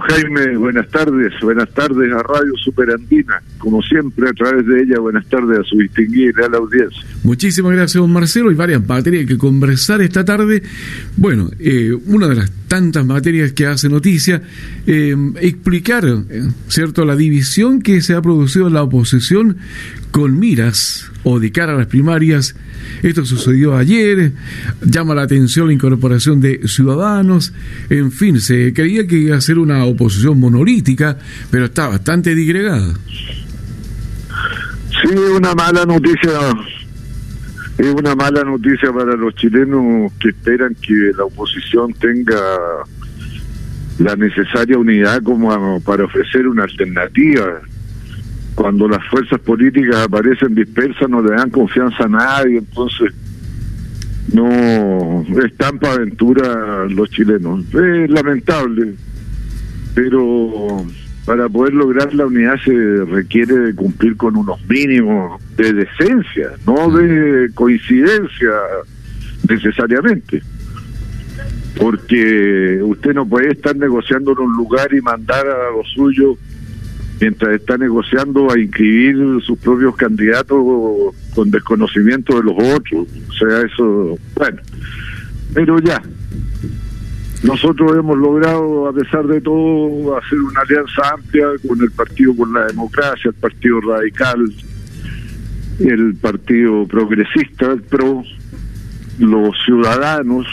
Jaime, buenas tardes, buenas tardes a Radio Superandina, como siempre a través de ella, buenas tardes a su distinguida a la audiencia. Muchísimas gracias, don Marcelo. Hay varias materias que conversar esta tarde. Bueno, eh, una de las tantas materias que hace noticia, eh, explicar, eh, ¿cierto?, la división que se ha producido en la oposición con miras o de cara a las primarias. Esto sucedió ayer, llama la atención la incorporación de ciudadanos, en fin, se creía que iba a ser una oposición monolítica, pero está bastante digregada. Sí, una mala noticia, es una mala noticia para los chilenos que esperan que la oposición tenga la necesaria unidad como para ofrecer una alternativa cuando las fuerzas políticas aparecen dispersas no le dan confianza a nadie, entonces no están para aventura los chilenos. Es lamentable, pero para poder lograr la unidad se requiere de cumplir con unos mínimos de decencia, no de coincidencia necesariamente. Porque usted no puede estar negociando en un lugar y mandar a lo suyo mientras está negociando a inscribir sus propios candidatos con desconocimiento de los otros. O sea, eso, bueno, pero ya. Nosotros hemos logrado, a pesar de todo, hacer una alianza amplia con el Partido por la Democracia, el Partido Radical, el Partido Progresista, el PRO, los ciudadanos,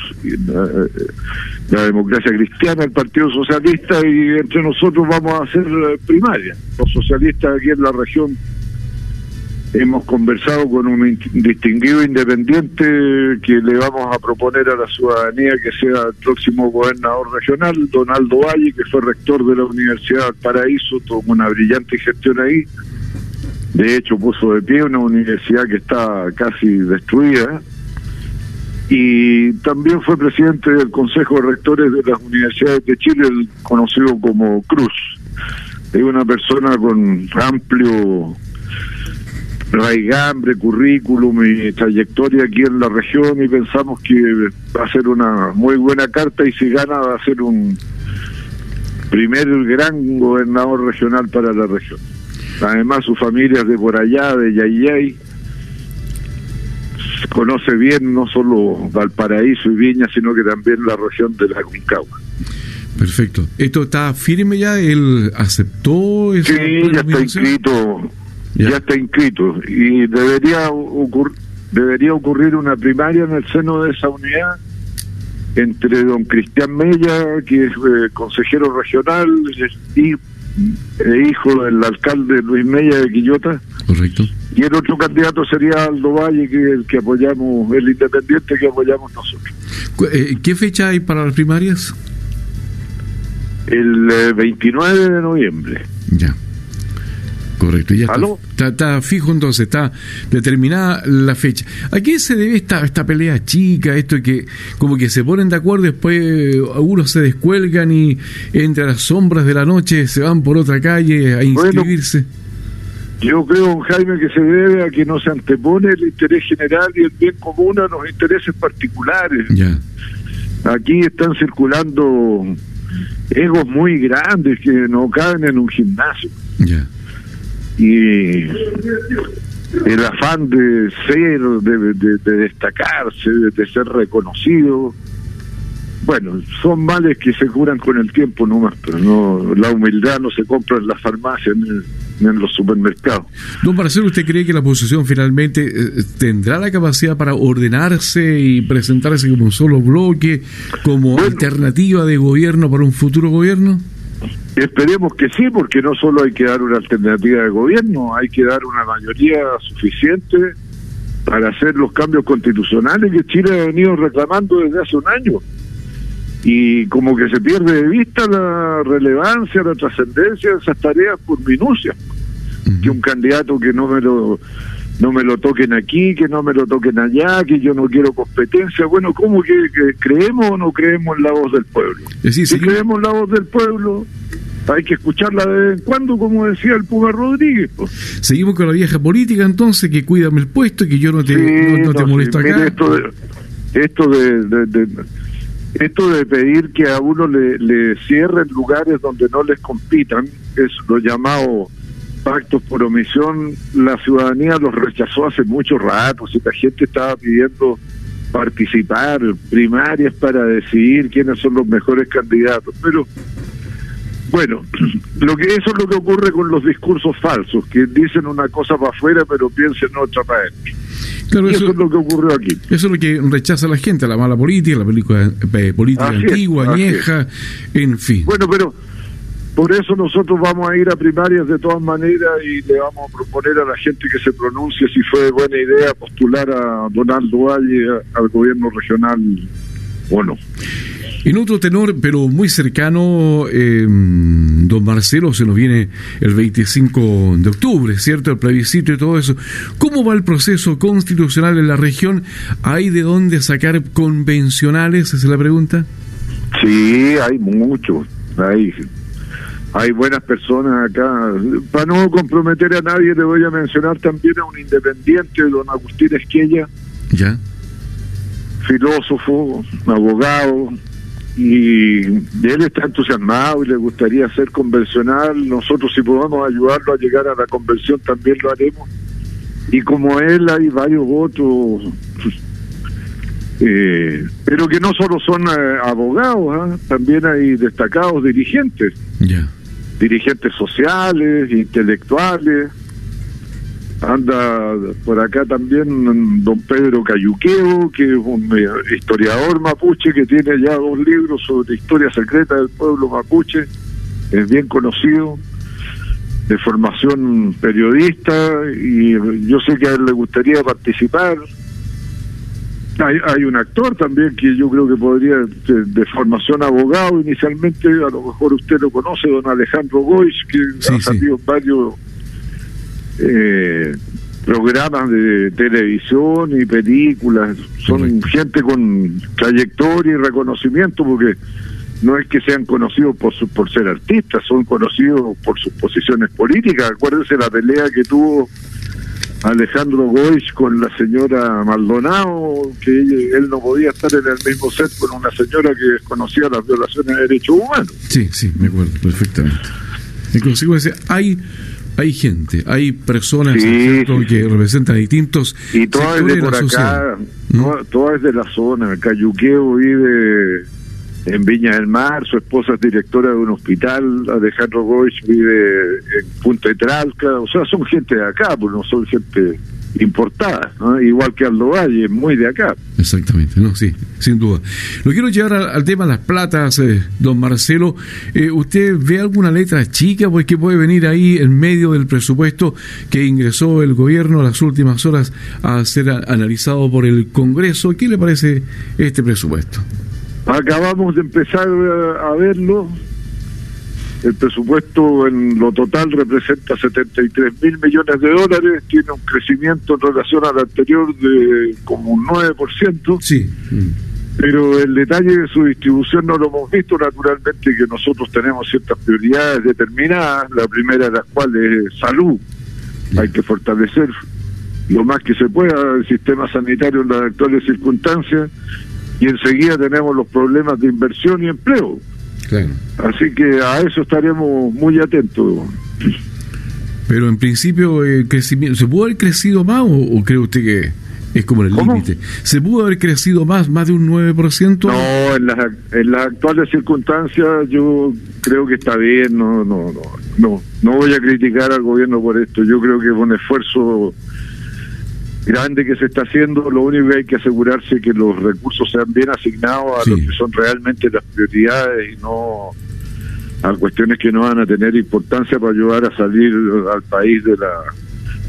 la, democracia cristiana, el Partido Socialista y entre nosotros vamos a hacer eh, primaria. Los socialistas aquí en la región hemos conversado con un distinguido independiente que le vamos a proponer a la ciudadanía que sea el próximo gobernador regional, Donaldo Valle, que fue rector de la Universidad del Paraíso, tuvo una brillante gestión ahí. De hecho, puso de pie una universidad que está casi destruida y también fue presidente del Consejo de Rectores de las Universidades de Chile, el conocido como Cruz. Es una persona con amplio raigambre, currículum y trayectoria aquí en la región y pensamos que va a ser una muy buena carta y si gana va a ser un primer gran gobernador regional para la región. Además su familia es de por allá, de Yayay conoce bien no solo Valparaíso y Viña, sino que también la región de la Concagua. Perfecto. ¿Esto está firme ya? ¿Él aceptó Sí, ya está inscrito. Ya. está inscrito. Y debería, debería ocurrir una primaria en el seno de esa unidad entre don Cristian Mella, que es eh, consejero regional y e hijo del alcalde Luis Mella de Quillota. Correcto. Y el otro candidato sería Aldo Valle, que el que apoyamos, el independiente que apoyamos nosotros. Eh, ¿Qué fecha hay para las primarias? El 29 eh, de noviembre. Ya. Correcto, ya está, está, fijo entonces, está determinada la fecha. ¿A qué se debe esta, esta pelea chica, esto que como que se ponen de acuerdo, después algunos se descuelgan y entre las sombras de la noche se van por otra calle a inscribirse? yo creo, Jaime, que se debe a que no se antepone el interés general y el bien común a los intereses particulares. Aquí están circulando egos muy grandes que no caben en un gimnasio. Y el afán de ser, de, destacarse, de, ser reconocido. Bueno, son males que se curan con el tiempo nomás, pero no la humildad no se compra en las farmacias ni en los supermercados. Don Marcelo, ¿usted cree que la oposición finalmente eh, tendrá la capacidad para ordenarse y presentarse como un solo bloque, como alternativa de gobierno para un futuro gobierno? Esperemos que sí, porque no solo hay que dar una alternativa de gobierno, hay que dar una mayoría suficiente para hacer los cambios constitucionales que Chile ha venido reclamando desde hace un año. Y como que se pierde de vista la relevancia, la trascendencia de esas tareas por minucia. Que un candidato que no me lo no me lo toquen aquí, que no me lo toquen allá, que yo no quiero competencia. Bueno, ¿cómo que, creemos o no creemos en la voz del pueblo? si creemos en la voz del pueblo, hay que escucharla de vez en cuando, como decía el Puma Rodríguez. Seguimos con la vieja política entonces, que cuídame el puesto, que yo no te, no, te molesto acá. Esto, de, esto de, esto de pedir que a uno le, le cierren lugares donde no les compitan, es lo llamado pactos por omisión, la ciudadanía los rechazó hace mucho rato, si la gente estaba pidiendo participar, primarias para decidir quiénes son los mejores candidatos, pero bueno, lo que eso es lo que ocurre con los discursos falsos, que dicen una cosa para afuera pero piensan otra para adentro. Claro, eso, es lo que ocurrió aquí. Eso es lo que rechaza la gente, la mala política, la película, eh, política antigua, añeja, en fin. Bueno, pero por eso nosotros vamos a ir a primarias de todas maneras y le vamos a proponer a la gente que se pronuncie si fue buena idea postular a Donaldo Valle al gobierno regional o no. En otro tenor, pero muy cercano, eh, don Marcelo, se nos viene el 25 de octubre, ¿cierto? El plebiscito y todo eso. ¿Cómo va el proceso constitucional en la región? ¿Hay de dónde sacar convencionales? Esa es la pregunta. Sí, hay mucho. Hay, hay buenas personas acá. Para no comprometer a nadie, le voy a mencionar también a un independiente, don Agustín Esquella. Ya. Filósofo, abogado, y él está entusiasmado y le gustaría ser convencional. Nosotros si podemos ayudarlo a llegar a la convención también lo haremos. Y como él hay varios otros, eh, pero que no solo son eh, abogados, ¿ah? también hay destacados dirigentes, dirigentes sociales, intelectuales Anda por acá también don Pedro Cayuqueo, que es un eh, historiador mapuche que tiene ya dos libros sobre historia secreta del pueblo mapuche, es bien conocido, de formación periodista, y yo sé que a él le gustaría participar. Hay, hay un actor también que yo creo que podría, de, formación abogado inicialmente, a lo mejor usted lo conoce, don Alejandro Gois, que ha salido varios eh, programas de televisión y películas, son gente con trayectoria y reconocimiento porque no es que sean conocidos por por ser artistas, son conocidos por sus posiciones políticas. Acuérdense la pelea que tuvo Alejandro Goich con la señora Maldonado, que él no podía estar en el mismo set con una señora que desconocía las violaciones de derechos humanos. Sí, sí, me acuerdo perfectamente. En consecuencia, hay hay gente, hay personas que representan distintos y todas de por acá, todas es de la zona. Cayuqueo vive en Viña del Mar, su esposa es directora de un hospital, Alejandro Goich vive en Punta de Tralca, o sea, son gente de acá, pues no son gente importada, igual que Aldo Valle, muy de acá. Exactamente, no, sí, sin duda. Lo quiero llevar al, tema de las platas, eh, don Marcelo. Eh, ¿Usted ve alguna letra chica pues que puede venir ahí en medio del presupuesto que ingresó el gobierno las últimas horas a ser analizado por el Congreso? ¿Qué le parece este presupuesto? Acabamos de empezar a verlo, el presupuesto en lo total representa 73 mil millones de dólares, tiene un crecimiento en relación al anterior de como un 9%. Sí. Pero el detalle de su distribución no lo hemos visto, naturalmente que nosotros tenemos ciertas prioridades determinadas, la primera de las cuales es salud. Hay que fortalecer lo más que se pueda el sistema sanitario en las actuales circunstancias y enseguida tenemos los problemas de inversión y empleo. Así que a eso estaremos muy atentos. Pero en principio, el crecimiento, ¿se pudo haber crecido más o, cree usted que es como el límite? ¿Se pudo haber crecido más, más de un 9%? No, en las, en las actuales circunstancias yo creo que está bien, no, no, no, no, no voy a criticar al gobierno por esto, yo creo que es un esfuerzo grande que se está haciendo, lo único que hay que asegurarse es que los recursos sean bien asignados a lo que son realmente las prioridades y no a cuestiones que no van a tener importancia para ayudar a salir al país de la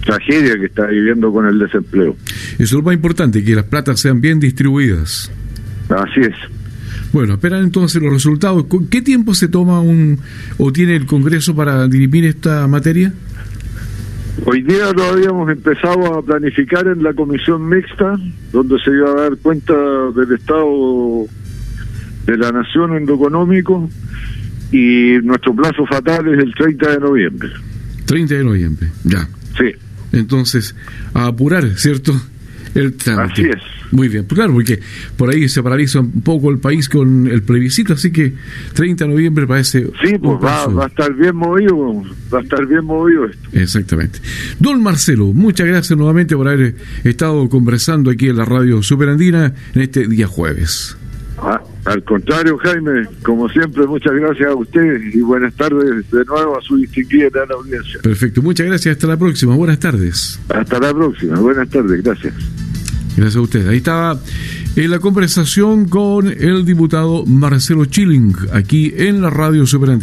tragedia que está viviendo con el desempleo. Eso es lo más importante, que las platas sean bien distribuidas. Así es. Bueno, esperan entonces los resultados. ¿Qué tiempo se toma un o tiene el Congreso para dirimir esta materia? Hoy día lo habíamos empezado a planificar en la comisión mixta, donde se iba a dar cuenta del estado de la nación en lo económico y nuestro plazo fatal es el 30 de noviembre. 30 de noviembre, ya. Sí. Entonces, a apurar, ¿cierto? El trámite. Así es. Muy bien, pues claro, porque por ahí se paraliza un poco el país con el plebiscito, así que 30 de noviembre parece... Sí, pues va, va, a estar bien movido, va a estar bien movido esto. Exactamente. Don Marcelo, muchas gracias nuevamente por haber estado conversando aquí en la radio Superandina en este día jueves. Ah, al contrario, Jaime, como siempre, muchas gracias a usted y buenas tardes de nuevo a su distinguida audiencia. Perfecto, muchas gracias, hasta la próxima, buenas tardes. Hasta la próxima, buenas tardes, gracias. Gracias a usted. Ahí estaba en la conversación con el diputado Marcelo Chilling, aquí en la radio Superandina.